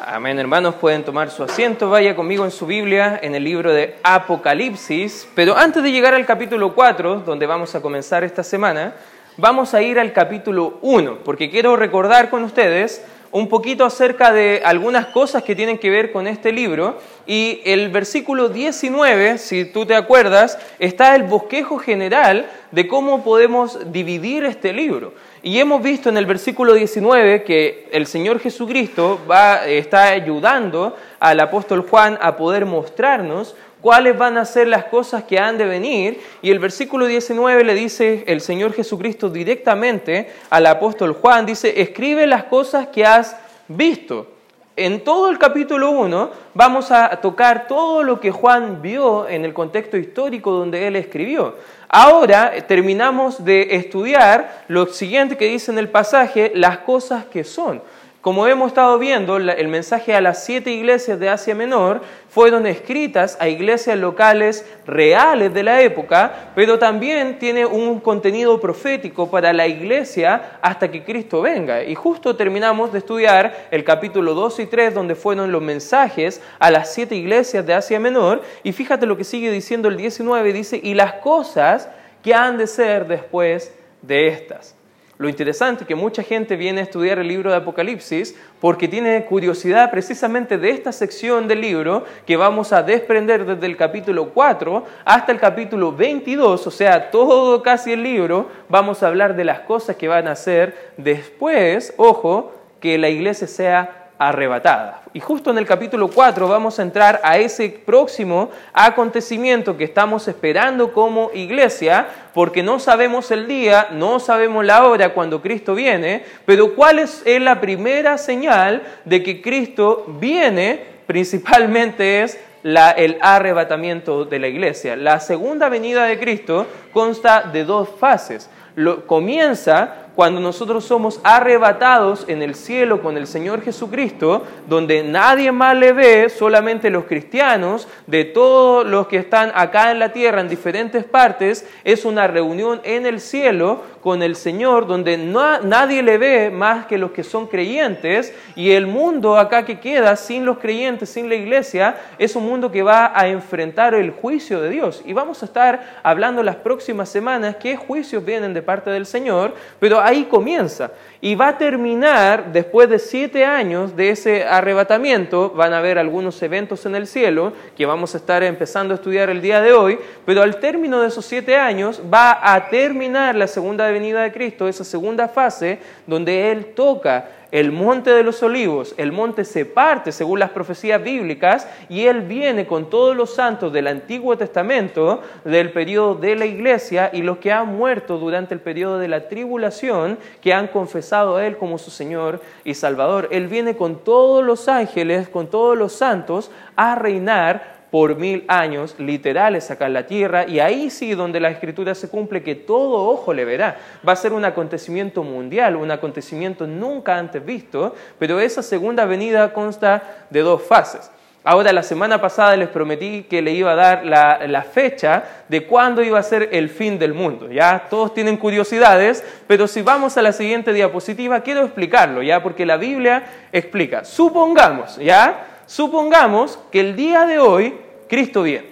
Amén, hermanos, pueden tomar su asiento. Vaya conmigo en su Biblia, en el libro de Apocalipsis. Pero antes de llegar al capítulo 4, donde vamos a comenzar esta semana, vamos a ir al capítulo 1, porque quiero recordar con ustedes un poquito acerca de algunas cosas que tienen que ver con este libro. Y el versículo 19, si tú te acuerdas, está el bosquejo general de cómo podemos dividir este libro. Y hemos visto en el versículo 19 que el Señor Jesucristo va, está ayudando al apóstol Juan a poder mostrarnos cuáles van a ser las cosas que han de venir. Y el versículo 19 le dice el Señor Jesucristo directamente al apóstol Juan, dice, escribe las cosas que has visto. En todo el capítulo 1 vamos a tocar todo lo que Juan vio en el contexto histórico donde él escribió. Ahora terminamos de estudiar lo siguiente que dice en el pasaje, las cosas que son. Como hemos estado viendo, el mensaje a las siete iglesias de Asia Menor fueron escritas a iglesias locales reales de la época, pero también tiene un contenido profético para la iglesia hasta que Cristo venga. Y justo terminamos de estudiar el capítulo 2 y 3, donde fueron los mensajes a las siete iglesias de Asia Menor, y fíjate lo que sigue diciendo el 19, dice, y las cosas que han de ser después de estas. Lo interesante es que mucha gente viene a estudiar el libro de Apocalipsis porque tiene curiosidad precisamente de esta sección del libro que vamos a desprender desde el capítulo 4 hasta el capítulo 22, o sea, todo casi el libro, vamos a hablar de las cosas que van a hacer después, ojo, que la iglesia sea arrebatada. Y justo en el capítulo 4 vamos a entrar a ese próximo acontecimiento que estamos esperando como iglesia, porque no sabemos el día, no sabemos la hora cuando Cristo viene, pero cuál es la primera señal de que Cristo viene, principalmente es el arrebatamiento de la iglesia. La segunda venida de Cristo consta de dos fases. Lo, comienza cuando nosotros somos arrebatados en el cielo con el Señor Jesucristo, donde nadie más le ve, solamente los cristianos, de todos los que están acá en la tierra, en diferentes partes, es una reunión en el cielo con el Señor, donde nadie le ve más que los que son creyentes, y el mundo acá que queda sin los creyentes, sin la iglesia, es un mundo que va a enfrentar el juicio de Dios. Y vamos a estar hablando las próximas semanas qué juicios vienen de parte del Señor, pero ahí comienza. Y va a terminar, después de siete años de ese arrebatamiento, van a haber algunos eventos en el cielo que vamos a estar empezando a estudiar el día de hoy, pero al término de esos siete años va a terminar la segunda venida de Cristo, esa segunda fase donde Él toca el monte de los olivos, el monte se parte según las profecías bíblicas y Él viene con todos los santos del Antiguo Testamento, del periodo de la iglesia y los que han muerto durante el periodo de la tribulación, que han confesado a Él como su Señor y Salvador. Él viene con todos los ángeles, con todos los santos, a reinar por mil años literales acá en la tierra y ahí sí donde la escritura se cumple que todo ojo le verá. Va a ser un acontecimiento mundial, un acontecimiento nunca antes visto, pero esa segunda venida consta de dos fases. Ahora, la semana pasada les prometí que le iba a dar la, la, fecha de cuándo iba a ser el fin del mundo. Ya todos tienen curiosidades, pero si vamos a la siguiente diapositiva, quiero explicarlo, ya, porque la Biblia explica. Supongamos, ya, Supongamos que el día de hoy Cristo viene,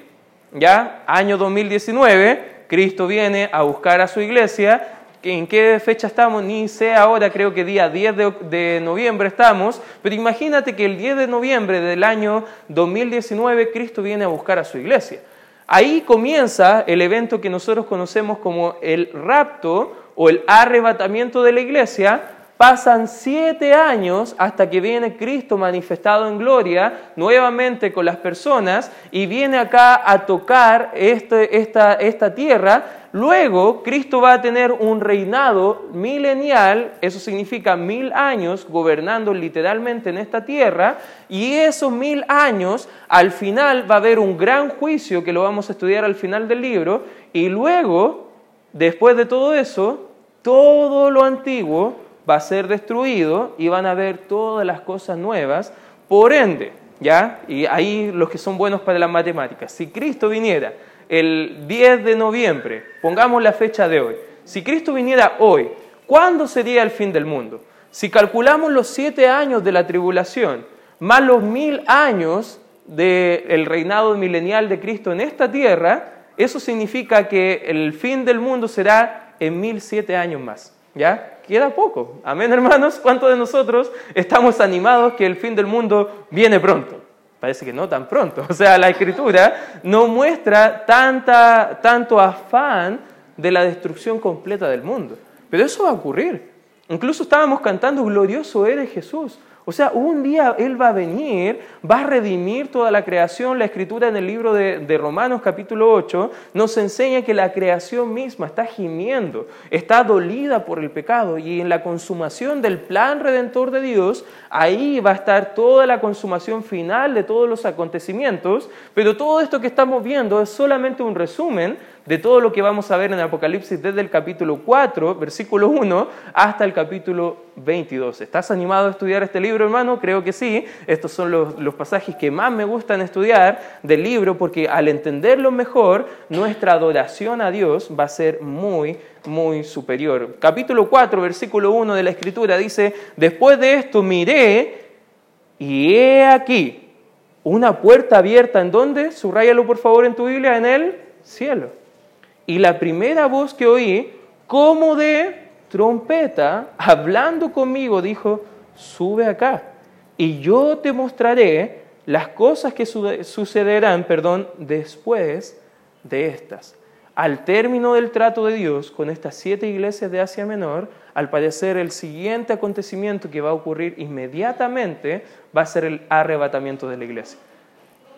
¿ya? Año 2019, Cristo viene a buscar a su iglesia. ¿En qué fecha estamos? Ni sé ahora, creo que día 10 de, de noviembre estamos, pero imagínate que el 10 de noviembre del año 2019 Cristo viene a buscar a su iglesia. Ahí comienza el evento que nosotros conocemos como el rapto o el arrebatamiento de la iglesia, Pasan siete años hasta que viene Cristo manifestado en gloria nuevamente con las personas y viene acá a tocar este, esta, esta tierra. Luego Cristo va a tener un reinado milenial, eso significa mil años gobernando literalmente en esta tierra, y esos mil años al final va a haber un gran juicio que lo vamos a estudiar al final del libro, y luego, después de todo eso, todo lo antiguo va a ser destruido y van a ver todas las cosas nuevas. Por ende, ¿ya? Y ahí los que son buenos para las matemáticas, si Cristo viniera el 10 de noviembre, pongamos la fecha de hoy, si Cristo viniera hoy, ¿cuándo sería el fin del mundo? Si calculamos los siete años de la tribulación, más los mil años del reinado milenial de Cristo en esta tierra, eso significa que el fin del mundo será en mil siete años más. ¿Ya? Queda poco. Amén, hermanos. ¿Cuántos de nosotros estamos animados que el fin del mundo viene pronto? Parece que no tan pronto. O sea, la escritura no muestra tanta, tanto afán de la destrucción completa del mundo. Pero eso va a ocurrir. Incluso estábamos cantando, glorioso eres Jesús. O sea, un día Él va a venir, va a redimir toda la creación. La escritura en el libro de, Romanos capítulo 8 nos enseña que la creación misma está gimiendo, está dolida por el pecado y en la consumación del plan redentor de Dios, ahí va a estar toda la consumación final de todos los acontecimientos. Pero todo esto que estamos viendo es solamente un resumen de todo lo que vamos a ver en Apocalipsis desde el capítulo 4, versículo 1, hasta el capítulo 22. ¿Estás animado a estudiar este libro, hermano? Creo que sí. Estos son los, los pasajes que más me gustan estudiar del libro porque al entenderlo mejor, nuestra adoración a Dios va a ser muy, muy superior. Capítulo 4, versículo 1 de la Escritura dice, después de esto miré y he aquí una puerta abierta en donde, subrayalo por favor en tu Biblia, en el cielo. Y la primera voz que oí, como de trompeta, hablando conmigo, dijo, sube acá y yo te mostraré las cosas que sucederán, perdón, después de estas. Al término del trato de Dios con estas siete iglesias de Asia Menor, al parecer el siguiente acontecimiento que va a ocurrir inmediatamente va a ser el arrebatamiento de la iglesia.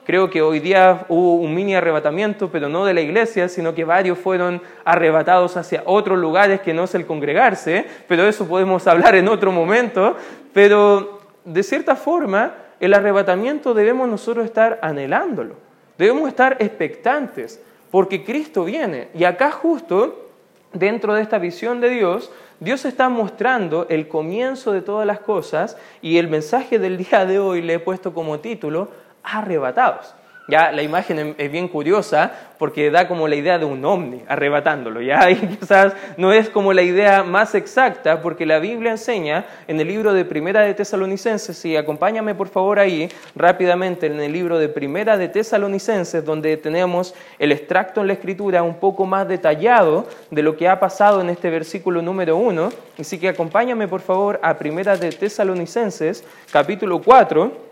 Creo que hoy día hubo un mini arrebatamiento, pero no de la iglesia, sino que varios fueron arrebatados hacia otros lugares que no es el congregarse, pero eso podemos hablar en otro momento. Pero de cierta forma, el arrebatamiento debemos nosotros estar anhelándolo, debemos estar expectantes, porque Cristo viene. Y acá justo, dentro de esta visión de Dios, Dios está mostrando el comienzo de todas las cosas y el mensaje del día de hoy le he puesto como título arrebatados. Ya la imagen es bien curiosa porque da como la idea de un ovni arrebatándolo. Ya y quizás no es como la idea más exacta porque la Biblia enseña en el libro de Primera de Tesalonicenses y acompáñame por favor ahí rápidamente en el libro de Primera de Tesalonicenses donde tenemos el extracto en la Escritura un poco más detallado de lo que ha pasado en este versículo número uno. Así que acompáñame por favor a Primera de Tesalonicenses capítulo 4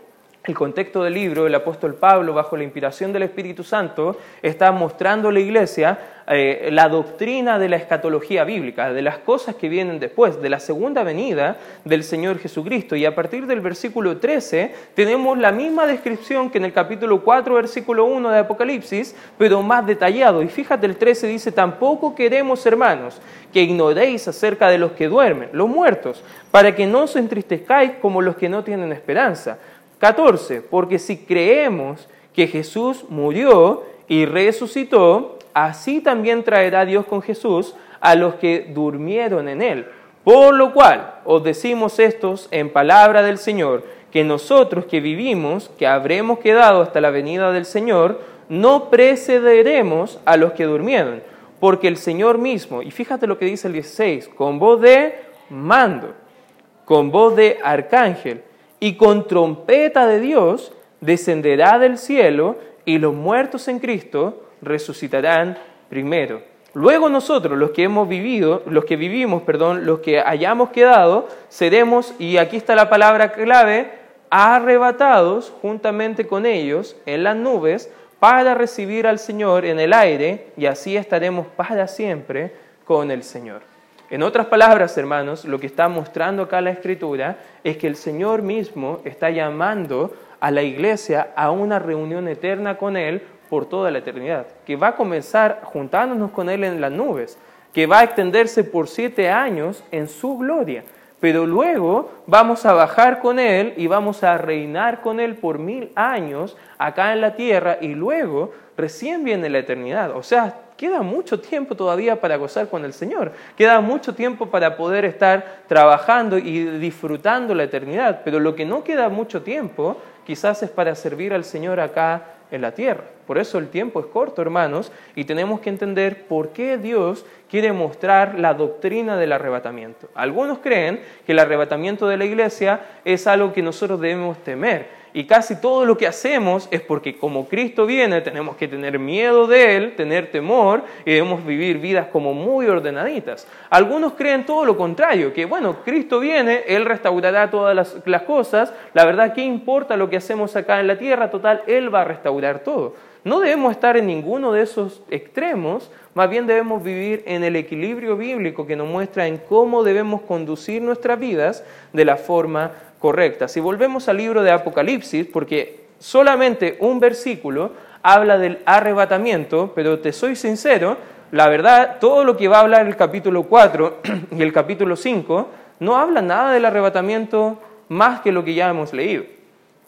el contexto del libro, el apóstol Pablo, bajo la inspiración del Espíritu Santo, está mostrando a la iglesia eh, la doctrina de la escatología bíblica, de las cosas que vienen después, de la segunda venida del Señor Jesucristo. Y a partir del versículo 13 tenemos la misma descripción que en el capítulo 4, versículo 1 de Apocalipsis, pero más detallado. Y fíjate, el 13 dice, tampoco queremos, hermanos, que ignoréis acerca de los que duermen, los muertos, para que no os entristezcáis como los que no tienen esperanza 14. Porque si creemos que Jesús murió y resucitó, así también traerá Dios con Jesús a los que durmieron en él. Por lo cual os decimos estos en palabra del Señor, que nosotros que vivimos, que habremos quedado hasta la venida del Señor, no precederemos a los que durmieron, porque el Señor mismo, y fíjate lo que dice el 16, con voz de mando, con voz de arcángel, y con trompeta de Dios descenderá del cielo y los muertos en Cristo resucitarán primero. Luego nosotros, los que hemos vivido, los que vivimos, perdón, los que hayamos quedado, seremos, y aquí está la palabra clave, arrebatados juntamente con ellos en las nubes para recibir al Señor en el aire y así estaremos para siempre con el Señor. En otras palabras, hermanos, lo que está mostrando acá la Escritura es que el Señor mismo está llamando a la iglesia a una reunión eterna con Él por toda la eternidad, que va a comenzar juntándonos con Él en las nubes, que va a extenderse por siete años en su gloria, pero luego vamos a bajar con Él y vamos a reinar con Él por mil años acá en la tierra y luego recién viene la eternidad. O sea, queda mucho tiempo todavía para gozar con el Señor, queda mucho tiempo para poder estar trabajando y disfrutando la eternidad, pero lo que no queda mucho tiempo quizás es para servir al Señor acá en la tierra. Por eso el tiempo es corto, hermanos, y tenemos que entender por qué Dios quiere mostrar la doctrina del arrebatamiento. Algunos creen que el arrebatamiento de la iglesia es algo que nosotros debemos temer y casi todo lo que hacemos es porque como Cristo viene tenemos que tener miedo de Él, tener temor y debemos vivir vidas como muy ordenaditas. Algunos creen todo lo contrario, que bueno, Cristo viene, Él restaurará todas las, cosas, la verdad, ¿qué importa lo que hacemos acá en la tierra? Total, Él va a restaurar todo. No debemos estar en ninguno de esos extremos, más bien debemos vivir en el equilibrio bíblico que nos muestra en cómo debemos conducir nuestras vidas de la forma correcta. Si volvemos al libro de Apocalipsis, porque solamente un versículo habla del arrebatamiento, pero te soy sincero, la verdad, todo lo que va a hablar el capítulo 4 y el capítulo 5 no habla nada del arrebatamiento más que lo que ya hemos leído.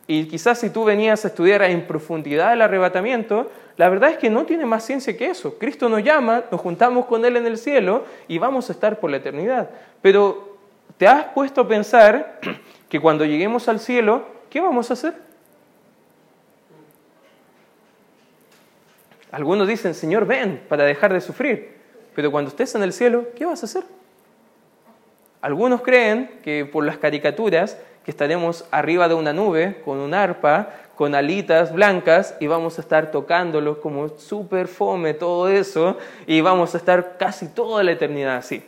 Y quizás si tú venías a estudiar en profundidad el arrebatamiento, la verdad es que no tiene más ciencia que eso. Cristo nos llama, nos juntamos con Él en el cielo y vamos a estar por la eternidad. Pero ¿te has puesto a pensar que cuando lleguemos al cielo, ¿qué vamos a hacer? Algunos dicen, Señor, ven para dejar de sufrir. Pero cuando estés en el cielo, ¿qué vas a hacer? Algunos creen que por las caricaturas que estaremos arriba de una nube con un arpa, con alitas blancas y vamos a estar tocándolo como súper fome todo eso y vamos a estar casi toda la eternidad así.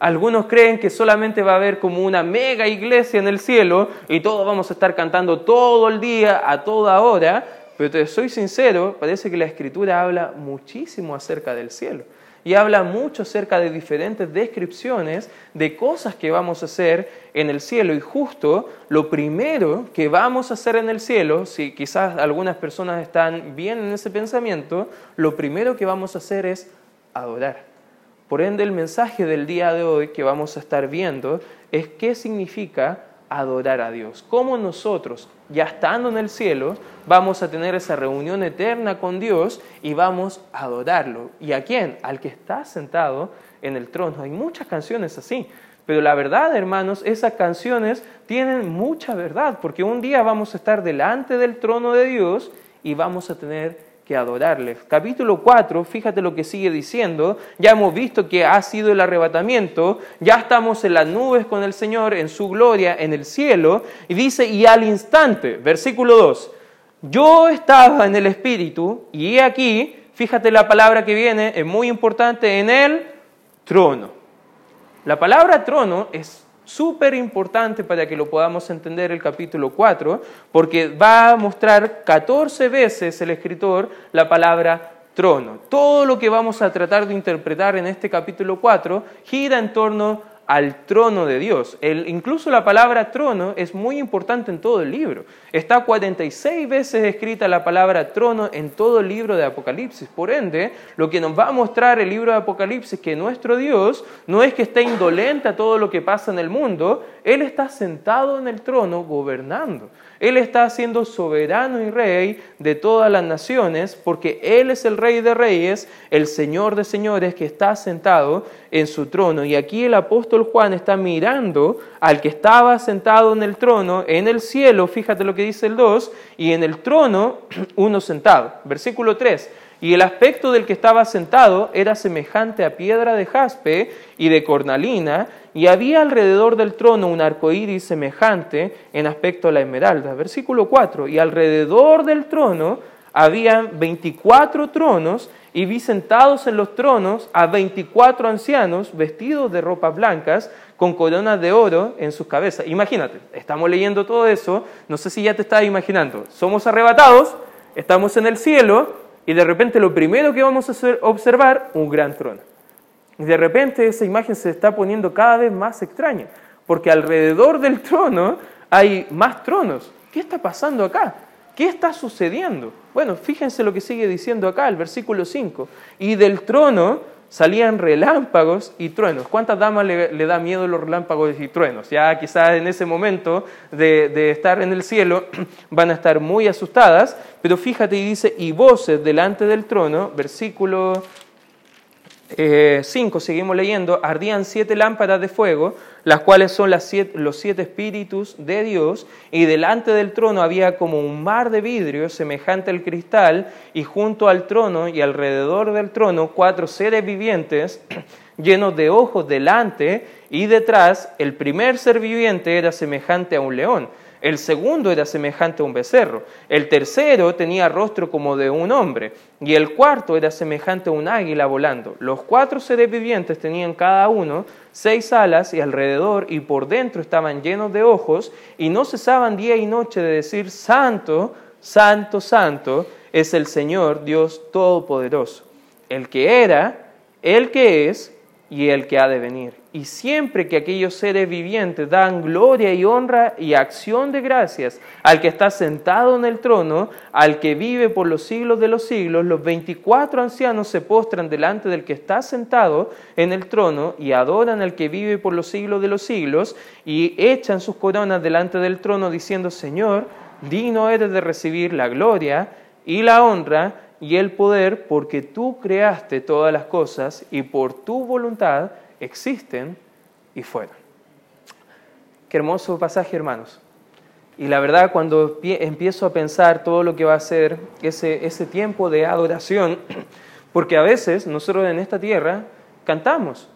Algunos creen que solamente va a haber como una mega iglesia en el cielo y todos vamos a estar cantando todo el día, a toda hora, pero te soy sincero, parece que la escritura habla muchísimo acerca del cielo y habla mucho acerca de diferentes descripciones de cosas que vamos a hacer en el cielo. Y justo lo primero que vamos a hacer en el cielo, si quizás algunas personas están bien en ese pensamiento, lo primero que vamos a hacer es adorar. Por ende, el mensaje del día de hoy que vamos a estar viendo es qué significa adorar a Dios. Cómo nosotros, ya estando en el cielo, vamos a tener esa reunión eterna con Dios y vamos a adorarlo. ¿Y a quién? Al que está sentado en el trono. Hay muchas canciones así. Pero la verdad, hermanos, esas canciones tienen mucha verdad, porque un día vamos a estar delante del trono de Dios y vamos a tener que. Capítulo 4, fíjate lo que sigue diciendo, ya hemos visto que ha sido el arrebatamiento, ya estamos en las nubes con el Señor, en su gloria, en el cielo, y dice, y al instante, versículo 2, yo estaba en el Espíritu, y he aquí, fíjate la palabra que viene, es muy importante, en el trono. La palabra trono es súper importante para que lo podamos entender el capítulo 4, porque va a mostrar 14 veces el escritor la palabra trono. Todo lo que vamos a tratar de interpretar en este capítulo 4 gira en torno al trono de Dios. incluso la palabra trono es muy importante en todo el libro. Está 46 veces escrita la palabra trono en todo el libro de Apocalipsis. Por ende, lo que nos va a mostrar el libro de Apocalipsis es que nuestro Dios no es que esté indolente a todo lo que pasa en el mundo, Él está sentado en el trono gobernando. Él está siendo soberano y rey de todas las naciones porque Él es el rey de reyes, el señor de señores que está sentado en su trono. Y aquí el apóstol Juan está mirando al que estaba sentado en el trono, en el cielo, fíjate lo que dice el 2, y en el trono uno sentado. Versículo 3. Y el aspecto del que estaba sentado era semejante a piedra de jaspe y de cornalina, y había alrededor del trono un arco iris semejante en aspecto a la esmeralda. Versículo 4. Y alrededor del trono había 24 tronos, y vi sentados en los tronos a 24 ancianos vestidos de ropas blancas, con coronas de oro en sus cabezas. Imagínate, estamos leyendo todo eso, no sé si ya te estás imaginando, somos arrebatados, estamos en el cielo, y de repente lo primero que vamos a observar, un gran trono. Y de repente esa imagen se está poniendo cada vez más extraña, porque alrededor del trono hay más tronos. ¿Qué está pasando acá? ¿Qué está sucediendo? Bueno, fíjense lo que sigue diciendo acá, el versículo 5. Y del trono salían relámpagos y truenos. ¿Cuántas damas le, da miedo los relámpagos y truenos? Ya quizás en ese momento de, de, estar en el cielo van a estar muy asustadas, pero fíjate y dice, y voces delante del trono, versículo 5, eh, seguimos leyendo, ardían siete lámparas de fuego, las cuales son los siete espíritus de Dios, y delante del trono había como un mar de vidrio semejante al cristal, y junto al trono y alrededor del trono cuatro seres vivientes llenos de ojos delante y detrás, el primer ser viviente era semejante a un león El segundo era semejante a un becerro. El tercero tenía rostro como de un hombre. Y el cuarto era semejante a un águila volando. Los cuatro seres vivientes tenían cada uno seis alas y alrededor y por dentro estaban llenos de ojos y no cesaban día y noche de decir, Santo, Santo, Santo es el Señor Dios Todopoderoso, el que era, el que es y el que ha de venir. Y siempre que aquellos seres vivientes dan gloria y honra y acción de gracias al que está sentado en el trono, al que vive por los siglos de los siglos, los veinticuatro ancianos se postran delante del que está sentado en el trono y adoran al que vive por los siglos de los siglos y echan sus coronas delante del trono diciendo, Señor, digno eres de recibir la gloria y la honra y el poder porque tú creaste todas las cosas y por tu voluntad existen y fueron. Qué hermoso pasaje, hermanos. Y la verdad, cuando empiezo a pensar todo lo que va a ser ese, ese tiempo de adoración, porque a veces nosotros en esta tierra cantamos.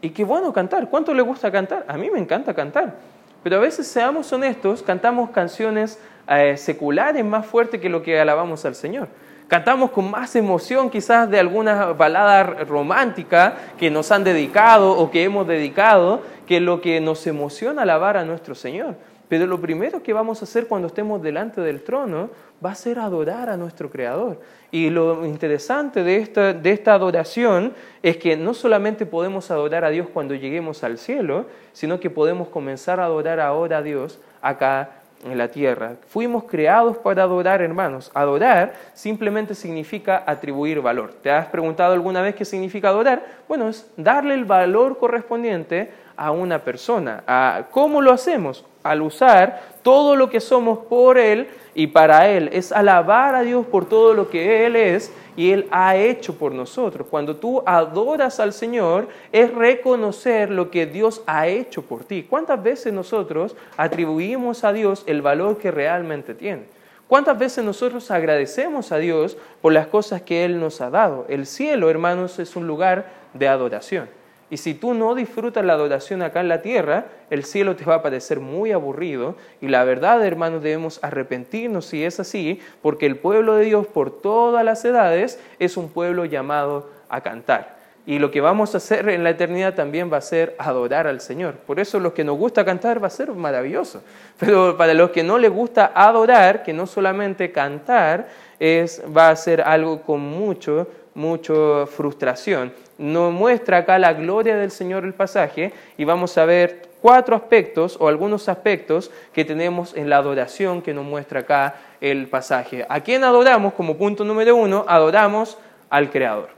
Y qué bueno cantar. ¿Cuánto le gusta cantar? A mí me encanta cantar. Pero a veces, seamos honestos, cantamos canciones eh, seculares más fuertes que lo que alabamos al Señor cantamos con más emoción quizás de alguna balada romántica que nos han dedicado o que hemos dedicado que lo que nos emociona alabar a nuestro Señor. Pero lo primero que vamos a hacer cuando estemos delante del trono va a ser adorar a nuestro Creador. Y lo interesante de esta, de esta adoración es que no solamente podemos adorar a Dios cuando lleguemos al cielo, sino que podemos comenzar a adorar ahora a Dios acá en la tierra. Fuimos creados para adorar, hermanos. Adorar simplemente significa atribuir valor. ¿Te has preguntado alguna vez qué significa adorar? Bueno, es darle el valor correspondiente a una persona. ¿Cómo lo hacemos? Al usar todo lo que somos por Él y para Él. Es alabar a Dios por todo lo que Él es y Él ha hecho por nosotros. Cuando tú adoras al Señor, es reconocer lo que Dios ha hecho por ti. ¿Cuántas veces nosotros atribuimos a Dios el valor que realmente tiene? ¿Cuántas veces nosotros agradecemos a Dios por las cosas que Él nos ha dado? El cielo, hermanos, es un lugar de adoración. Y si tú no disfrutas la adoración acá en la tierra, el cielo te va a parecer muy aburrido. Y la verdad, hermanos, debemos arrepentirnos si es así, porque el pueblo de Dios por todas las edades es un pueblo llamado a cantar. Y lo que vamos a hacer en la eternidad también va a ser adorar al Señor. Por eso los que nos gusta cantar va a ser maravilloso. Pero para los que no les gusta adorar, que no solamente cantar, es, va a ser algo con mucho, mucha frustración nos muestra acá la gloria del Señor el pasaje y vamos a ver cuatro aspectos o algunos aspectos que tenemos en la adoración que nos muestra acá el pasaje. ¿A quién adoramos? Como punto número uno, adoramos al Creador.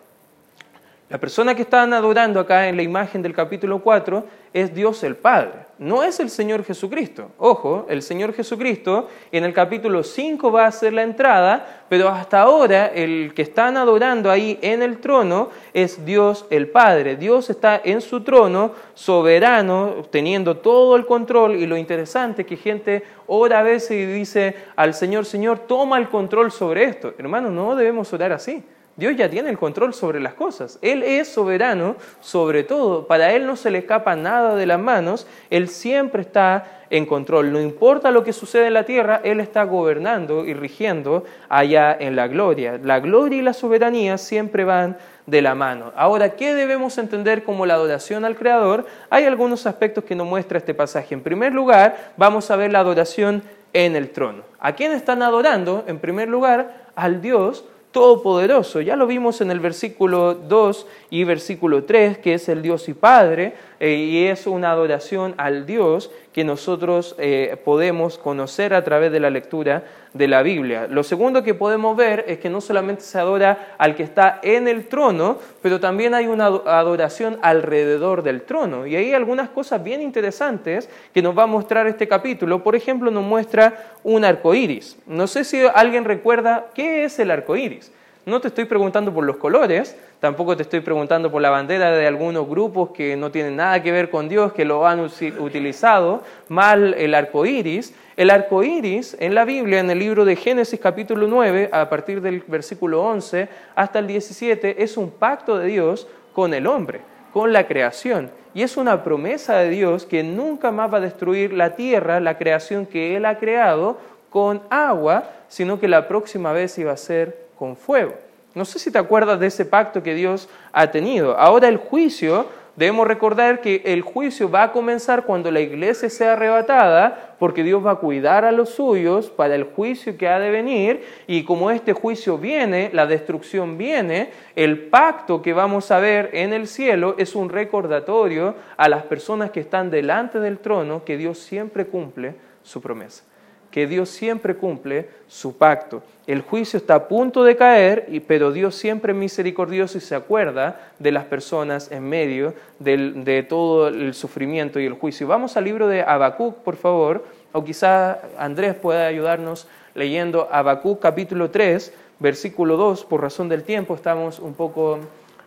La persona que están adorando acá en la imagen del capítulo 4 es Dios el Padre, no es el Señor Jesucristo. Ojo, el Señor Jesucristo en el capítulo 5 va a hacer la entrada, pero hasta ahora el que están adorando ahí en el trono es Dios el Padre. Dios está en su trono, soberano, teniendo todo el control y lo interesante es que gente ora a veces y dice al Señor, Señor, toma el control sobre esto. Hermano, no debemos orar así. Dios ya tiene el control sobre las cosas. Él es soberano sobre todo. Para Él no se le escapa nada de las manos. Él siempre está en control. No importa lo que sucede en la tierra, Él está gobernando y rigiendo allá en la gloria. La gloria y la soberanía siempre van de la mano. Ahora, ¿qué debemos entender como la adoración al Creador? Hay algunos aspectos que nos muestra este pasaje. En primer lugar, vamos a ver la adoración en el trono. ¿A quién están adorando? En primer lugar, al Dios todopoderoso. Ya lo vimos en el versículo 2 y versículo 3, que es el Dios y Padre, eh, y es una adoración al Dios que nosotros eh, podemos conocer a través de la lectura de la Biblia. Lo segundo que podemos ver es que no solamente se adora al que está en el trono, pero también hay una adoración alrededor del trono. Y hay algunas cosas bien interesantes que nos va a mostrar este capítulo. Por ejemplo, nos muestra un arco iris. No sé si alguien recuerda qué es el arco iris. No te estoy preguntando por los colores, tampoco te estoy preguntando por la bandera de algunos grupos que no tienen nada que ver con Dios, que lo han utilizado mal el arco iris. El arco iris en la Biblia, en el libro de Génesis capítulo 9, a partir del versículo 11 hasta el 17, es un pacto de Dios con el hombre. con la creación. Y es una promesa de Dios que nunca más va a destruir la tierra, la creación que Él ha creado, con agua, sino que la próxima vez iba a ser con fuego. No sé si te acuerdas de ese pacto que Dios ha tenido. Ahora el juicio Debemos recordar que el juicio va a comenzar cuando la iglesia sea arrebatada, porque Dios va a cuidar a los suyos para el juicio que ha de venir, y como este juicio viene, la destrucción viene, el pacto que vamos a ver en el cielo es un recordatorio a las personas que están delante del trono que Dios siempre cumple su promesa que Dios siempre cumple su pacto. El juicio está a punto de caer, pero Dios siempre es misericordioso y se acuerda de las personas en medio de todo el sufrimiento y el juicio. Vamos al libro de Habacuc, por favor, o quizá Andrés pueda ayudarnos leyendo Habacuc capítulo 3, versículo 2, por razón del tiempo estamos un poco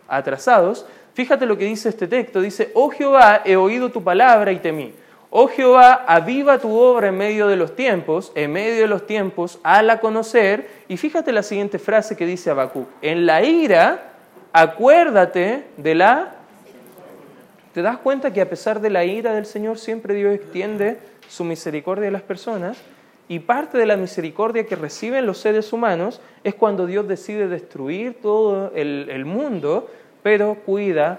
atrasados. Fíjate lo que dice este texto, dice, oh Jehová, he oído tu palabra y temí. Oh Jehová, aviva tu obra en medio de los tiempos, en medio de los tiempos, la conocer. Y fíjate la siguiente frase que dice Habacuc. En la ira, acuérdate de la... ¿Te das cuenta que a pesar de la ira del Señor, siempre Dios extiende su misericordia a las personas? Y parte de la misericordia que reciben los seres humanos es cuando Dios decide destruir todo el mundo, pero cuida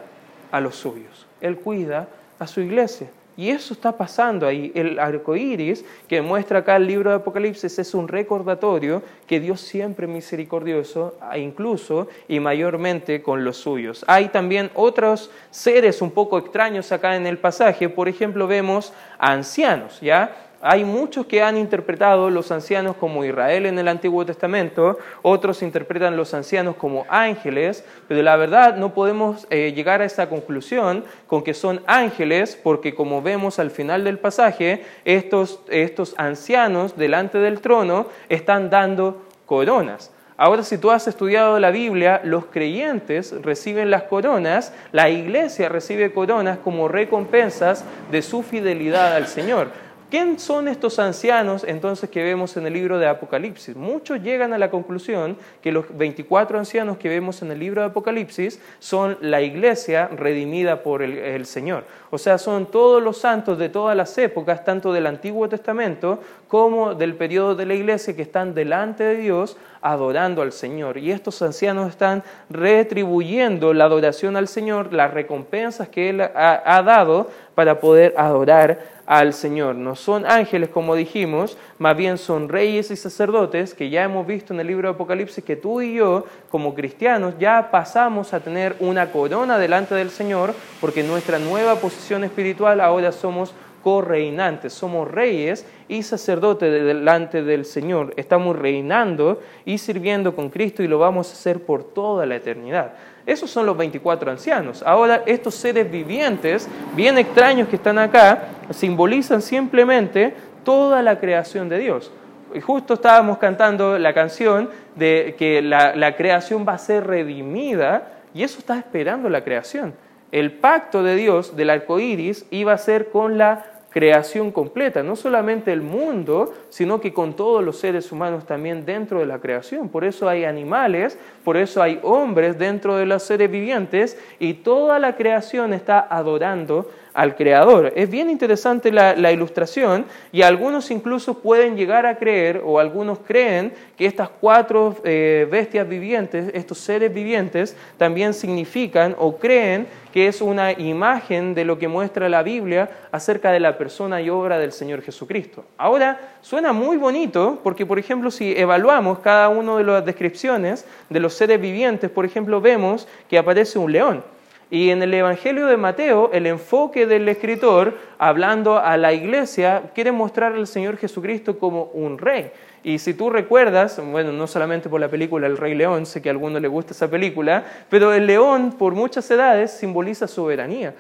a los suyos. Él cuida a su iglesia. Y eso está pasando ahí. El arco iris que muestra acá el libro de Apocalipsis es un recordatorio que Dios siempre es misericordioso, incluso y mayormente con los suyos. Hay también otros seres un poco extraños acá en el pasaje. Por ejemplo, vemos a ancianos, ¿ya? Hay muchos que han interpretado los ancianos como Israel en el Antiguo Testamento, otros interpretan los ancianos como ángeles, pero la verdad no podemos eh, llegar a esa conclusión con que son ángeles, porque como vemos al final del pasaje, estos, estos ancianos delante del trono están dando coronas. Ahora, si tú has estudiado la Biblia, los creyentes reciben las coronas, la iglesia recibe coronas como recompensas de su fidelidad al Señor. ¿Quién son estos ancianos entonces que vemos en el libro de Apocalipsis? Muchos llegan a la conclusión que los 24 ancianos que vemos en el libro de Apocalipsis son la iglesia redimida por el, Señor. O sea, son todos los santos de todas las épocas, tanto del Antiguo Testamento como del periodo de la iglesia, que están delante de Dios adorando al Señor. Y estos ancianos están retribuyendo la adoración al Señor, las recompensas que Él ha, dado para poder adorar al Señor. No son ángeles, como dijimos, más bien son reyes y sacerdotes que ya hemos visto en el libro de Apocalipsis que tú y yo, como cristianos, ya pasamos a tener una corona delante del Señor porque nuestra nueva posición espiritual ahora somos correinantes, somos reyes y sacerdotes delante del Señor. Estamos reinando y sirviendo con Cristo y lo vamos a hacer por toda la eternidad. Esos son los 24 ancianos. Ahora, estos seres vivientes, bien extraños que están acá, simbolizan simplemente toda la creación de Dios. Y justo estábamos cantando la canción de que la, la creación va a ser redimida y eso está esperando la creación. El pacto de Dios del arco iris iba a ser con la creación completa, no solamente el mundo, sino que con todos los seres humanos también dentro de la creación. Por eso hay animales, por eso hay hombres dentro de los seres vivientes y toda la creación está adorando al Creador. Es bien interesante la, ilustración y algunos incluso pueden llegar a creer o algunos creen que estas cuatro eh, bestias vivientes, estos seres vivientes, también significan o creen que es una imagen de lo que muestra la Biblia acerca de la persona y obra del Señor Jesucristo. Ahora, suena muy bonito porque, por ejemplo, si evaluamos cada una de las descripciones de los seres vivientes, por ejemplo, vemos que aparece un león. Y en el Evangelio de Mateo, el enfoque del escritor, hablando a la iglesia, quiere mostrar al Señor Jesucristo como un rey. Y si tú recuerdas, bueno, no solamente por la película El Rey León, sé que a alguno le gusta esa película, pero el león por muchas edades simboliza soberanía,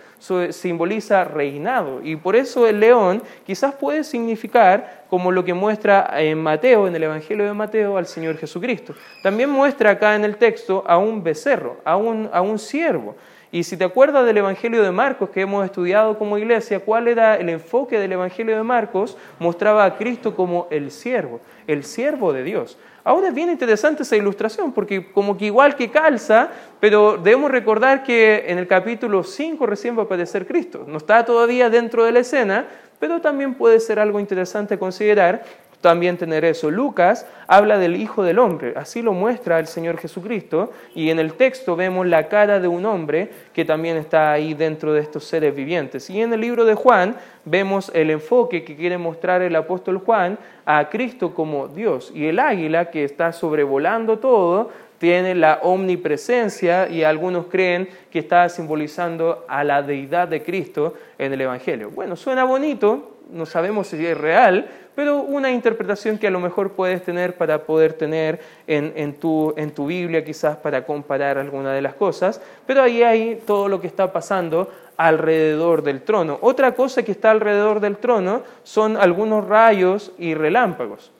simboliza reinado. Y por eso el león quizás puede significar como lo que muestra en Mateo, en el Evangelio de Mateo, al Señor Jesucristo. También muestra acá en el texto a un becerro, a un, a un siervo. Y si te acuerdas del Evangelio de Marcos que hemos estudiado como iglesia, ¿cuál era el enfoque del Evangelio de Marcos? Mostraba a Cristo como el siervo, el siervo de Dios. Ahora es bien interesante esa ilustración, porque como que igual que calza, pero debemos recordar que en el capítulo 5 recién va a aparecer Cristo. No está todavía dentro de la escena, pero también puede ser algo interesante considerar también tener eso. Lucas habla del Hijo del Hombre, así lo muestra el Señor Jesucristo, y en el texto vemos la cara de un hombre que también está ahí dentro de estos seres vivientes. Y en el libro de Juan vemos el enfoque que quiere mostrar el apóstol Juan a Cristo como Dios, y el águila que está sobrevolando todo tiene la omnipresencia y algunos creen que está simbolizando a la deidad de Cristo en el Evangelio. Bueno, suena bonito, no sabemos si es real, pero una interpretación que a lo mejor puedes tener para poder tener en, tu, en tu Biblia quizás para comparar alguna de las cosas, pero ahí hay todo lo que está pasando alrededor del trono. Otra cosa que está alrededor del trono son algunos rayos y relámpagos.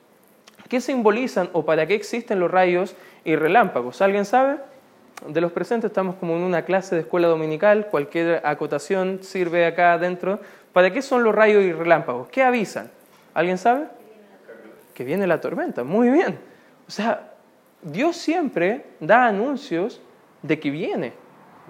¿Qué simbolizan o para qué existen los rayos y relámpagos? ¿Alguien sabe? De los presentes estamos como en una clase de escuela dominical, cualquier acotación sirve acá adentro ¿Para qué son los rayos y relámpagos? ¿Qué avisan? ¿Alguien sabe? Que viene la tormenta. Muy bien. O sea, Dios siempre da anuncios de que viene.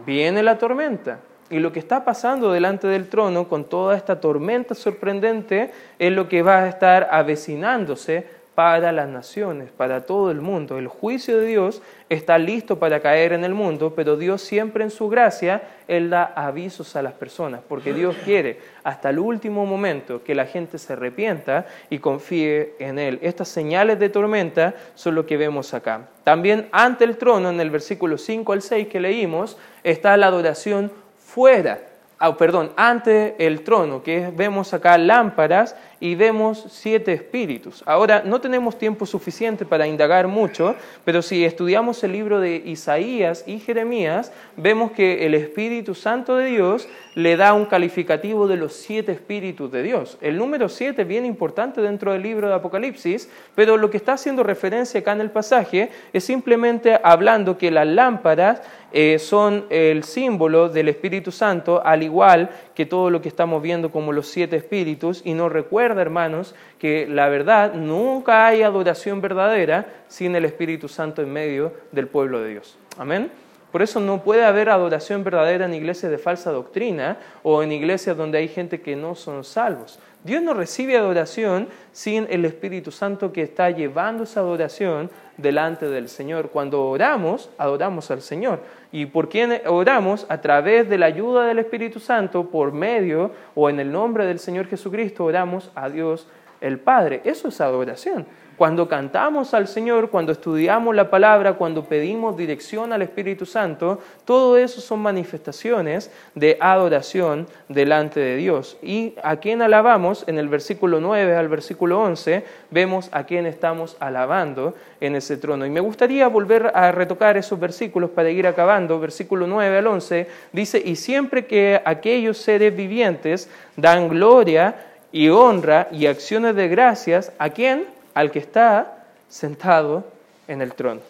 Viene la tormenta. Y lo que está pasando delante del trono con toda esta tormenta sorprendente es lo que va a estar avecinándose para las naciones, para todo el mundo. El juicio de Dios está listo para caer en el mundo, pero Dios siempre en su gracia, Él da avisos a las personas, porque Dios quiere hasta el último momento que la gente se arrepienta y confíe en Él. Estas señales de tormenta son lo que vemos acá. También ante el trono, en el versículo 5 al 6 que leímos, está la adoración fuera Ah, perdón, ante el trono, que vemos acá lámparas y vemos siete espíritus. Ahora, no tenemos tiempo suficiente para indagar mucho, pero si estudiamos el libro de Isaías y Jeremías, vemos que el Espíritu Santo de Dios le da un calificativo de los siete espíritus de Dios. El número siete es bien importante dentro del libro de Apocalipsis, pero lo que está haciendo referencia acá en el pasaje es simplemente hablando que las lámparas eh, son el símbolo del Espíritu Santo, al igual que todo lo que estamos viendo como los siete espíritus, y nos recuerda, hermanos, que la verdad nunca hay adoración verdadera sin el Espíritu Santo en medio del pueblo de Dios. Amén. Por eso no puede haber adoración verdadera en iglesias de falsa doctrina o en iglesias donde hay gente que no son salvos. Dios no recibe adoración sin el Espíritu Santo que está llevando esa adoración delante del Señor. Cuando oramos, adoramos al Señor. ¿Y por quién oramos? A través de la ayuda del Espíritu Santo, por medio o en el nombre del Señor Jesucristo, oramos a Dios el Padre. Eso es adoración. Cuando cantamos al Señor, cuando estudiamos la palabra, cuando pedimos dirección al Espíritu Santo, todo eso son manifestaciones de adoración delante de Dios. Y a quién alabamos, en el versículo 9 al versículo 11, vemos a quién estamos alabando en ese trono. Y me gustaría volver a retocar esos versículos para ir acabando. Versículo 9 al 11 dice, y siempre que aquellos seres vivientes dan gloria y honra y acciones de gracias, ¿a quién? Al que está sentado en el trono,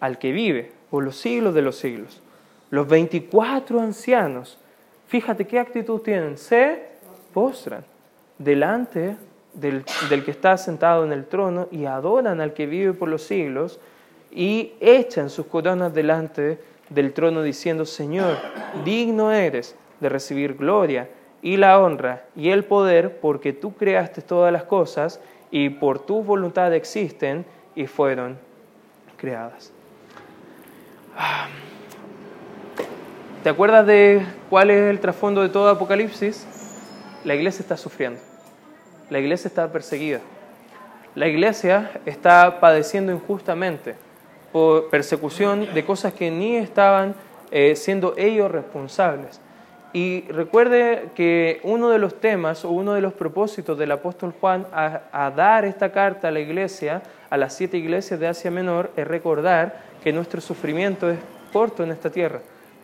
al que vive por los siglos de los siglos. Los 24 ancianos, fíjate qué actitud tienen, se postran delante del, del, que está sentado en el trono y adoran al que vive por los siglos y echan sus coronas delante del trono diciendo, Señor, digno eres de recibir gloria y la honra y el poder porque tú creaste todas las cosas y por tu voluntad existen y fueron creadas. Ah. ¿Te acuerdas de cuál es el trasfondo de todo Apocalipsis? La iglesia está sufriendo, la iglesia está perseguida, la iglesia está padeciendo injustamente por persecución de cosas que ni estaban eh, siendo ellos responsables. Y recuerde que uno de los temas o uno de los propósitos del apóstol Juan a, dar esta carta a la iglesia, a las siete iglesias de Asia Menor, es recordar que nuestro sufrimiento es corto en esta tierra,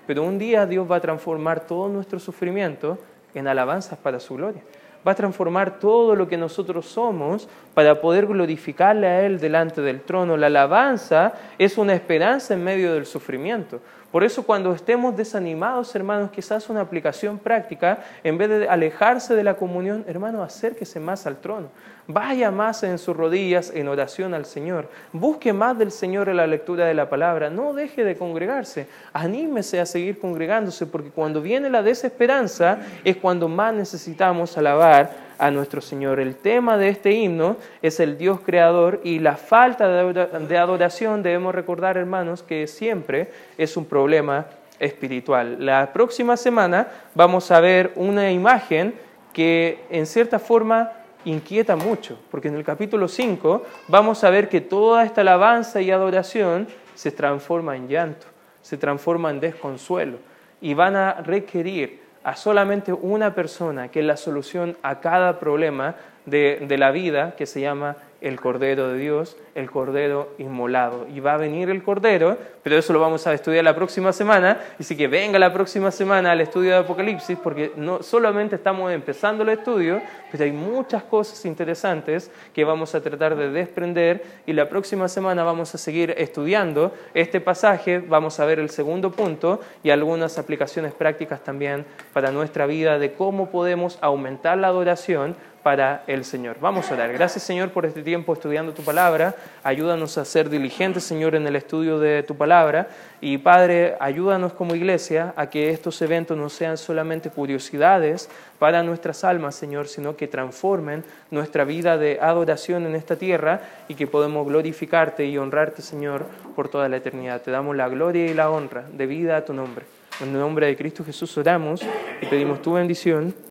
pero un día Dios va a transformar todo nuestro sufrimiento en alabanzas para su gloria va a transformar todo lo que nosotros somos para poder glorificarle a Él delante del trono. La alabanza es una esperanza en medio del sufrimiento. Por eso cuando estemos desanimados, hermanos, quizás una aplicación práctica, en vez de alejarse de la comunión, hermano, acérquese más al trono. Vaya más en sus rodillas en oración al Señor. Busque más del Señor en la lectura de la palabra. No deje de congregarse. Anímese a seguir congregándose porque cuando viene la desesperanza es cuando más necesitamos alabar a nuestro Señor. El tema de este himno es el Dios creador y la falta de adoración debemos recordar, hermanos, que siempre es un problema espiritual. La próxima semana vamos a ver una imagen que en cierta forma inquieta mucho, porque en el capítulo 5 vamos a ver que toda esta alabanza y adoración se transforma en llanto, se transforma en desconsuelo y van a requerir a solamente una persona que es la solución a cada problema de, la vida que se llama el Cordero de Dios, el Cordero inmolado. Y va a venir el Cordero, pero eso lo vamos a estudiar la próxima semana. Así que venga la próxima semana al estudio de Apocalipsis, porque no solamente estamos empezando el estudio, pero hay muchas cosas interesantes que vamos a tratar de desprender. Y la próxima semana vamos a seguir estudiando este pasaje, vamos a ver el segundo punto y algunas aplicaciones prácticas también para nuestra vida de cómo podemos aumentar la adoración para el Señor. Vamos a orar. Gracias Señor por este tiempo estudiando tu palabra. Ayúdanos a ser diligentes Señor en el estudio de tu palabra. Y Padre, ayúdanos como iglesia a que estos eventos no sean solamente curiosidades para nuestras almas Señor, sino que transformen nuestra vida de adoración en esta tierra y que podamos glorificarte y honrarte Señor por toda la eternidad. Te damos la gloria y la honra de vida a tu nombre. En el nombre de Cristo Jesús oramos y pedimos tu bendición.